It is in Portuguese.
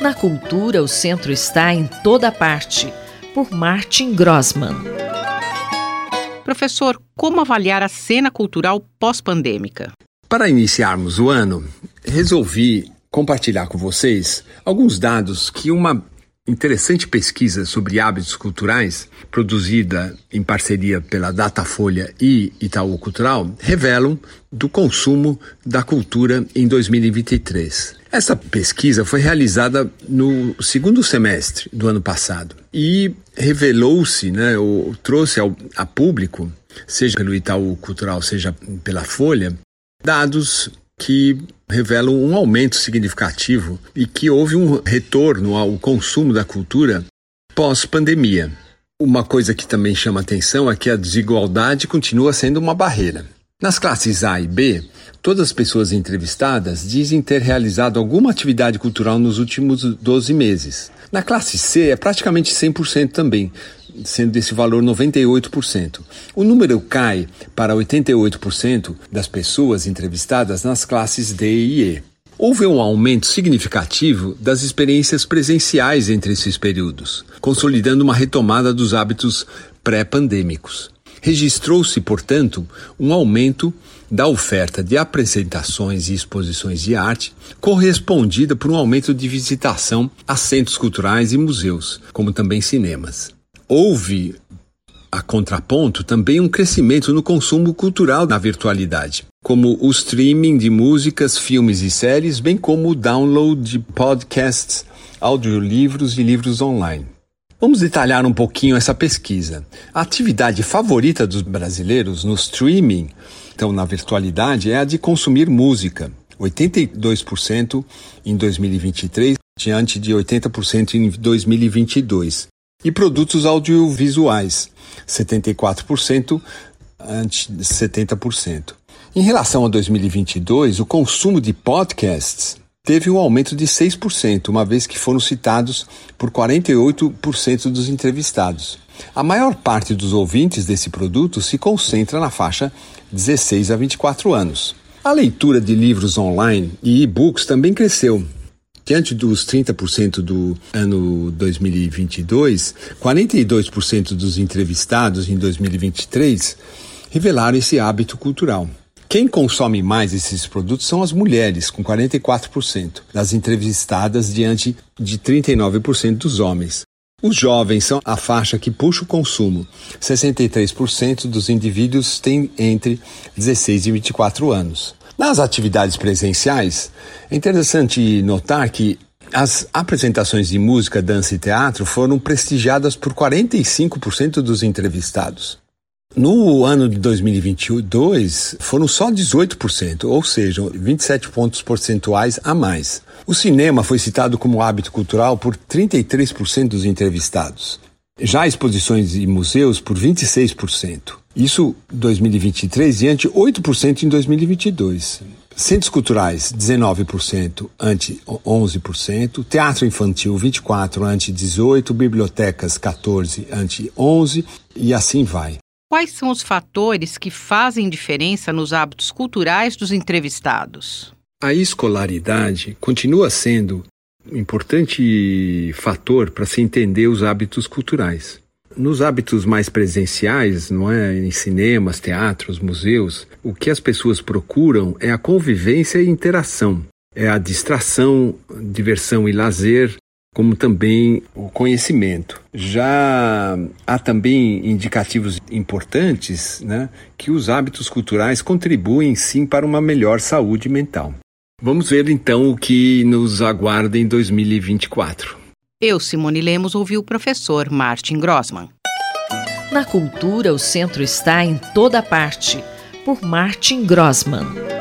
Na cultura, o centro está em toda parte, por Martin Grossman. Professor, como avaliar a cena cultural pós-pandêmica? Para iniciarmos o ano, resolvi compartilhar com vocês alguns dados que uma interessante pesquisa sobre hábitos culturais, produzida em parceria pela Datafolha e Itaú Cultural, revelam do consumo da cultura em 2023. Essa pesquisa foi realizada no segundo semestre do ano passado e revelou-se, né, ou trouxe ao, a público, seja pelo Itaú Cultural, seja pela Folha, dados que revelam um aumento significativo e que houve um retorno ao consumo da cultura pós-pandemia. Uma coisa que também chama atenção é que a desigualdade continua sendo uma barreira. Nas classes A e B, todas as pessoas entrevistadas dizem ter realizado alguma atividade cultural nos últimos 12 meses. Na classe C é praticamente 100% também, sendo desse valor 98%. O número cai para 88% das pessoas entrevistadas nas classes D e E. Houve um aumento significativo das experiências presenciais entre esses períodos, consolidando uma retomada dos hábitos pré-pandêmicos. Registrou-se, portanto, um aumento da oferta de apresentações e exposições de arte, correspondida por um aumento de visitação a centros culturais e museus, como também cinemas houve, a contraponto, também um crescimento no consumo cultural na virtualidade, como o streaming de músicas, filmes e séries, bem como o download de podcasts, audiolivros e livros online. Vamos detalhar um pouquinho essa pesquisa. A atividade favorita dos brasileiros no streaming, então na virtualidade, é a de consumir música. 82% em 2023, diante de 80% em 2022 e produtos audiovisuais, 74% ante 70%. Em relação a 2022, o consumo de podcasts teve um aumento de 6%, uma vez que foram citados por 48% dos entrevistados. A maior parte dos ouvintes desse produto se concentra na faixa 16 a 24 anos. A leitura de livros online e e-books também cresceu, Diante dos 30% do ano 2022, 42% dos entrevistados em 2023 revelaram esse hábito cultural. Quem consome mais esses produtos são as mulheres, com 44% das entrevistadas diante de 39% dos homens. Os jovens são a faixa que puxa o consumo. 63% dos indivíduos têm entre 16 e 24 anos. Nas atividades presenciais, é interessante notar que as apresentações de música, dança e teatro foram prestigiadas por 45% dos entrevistados. No ano de 2022, foram só 18%, ou seja, 27 pontos percentuais a mais. O cinema foi citado como hábito cultural por 33% dos entrevistados. Já exposições e museus por 26%. Isso 2023 diante 8% em 2022. Centros culturais 19% ante 11%, teatro infantil 24 ante 18, bibliotecas 14 ante 11 e assim vai. Quais são os fatores que fazem diferença nos hábitos culturais dos entrevistados? A escolaridade continua sendo um importante fator para se entender os hábitos culturais. Nos hábitos mais presenciais, não é, em cinemas, teatros, museus, o que as pessoas procuram é a convivência e interação, é a distração, diversão e lazer, como também o conhecimento. Já há também indicativos importantes né, que os hábitos culturais contribuem sim para uma melhor saúde mental. Vamos ver então o que nos aguarda em 2024. Eu, Simone Lemos, ouvi o professor Martin Grossman. Na cultura, o centro está em toda parte, por Martin Grossman.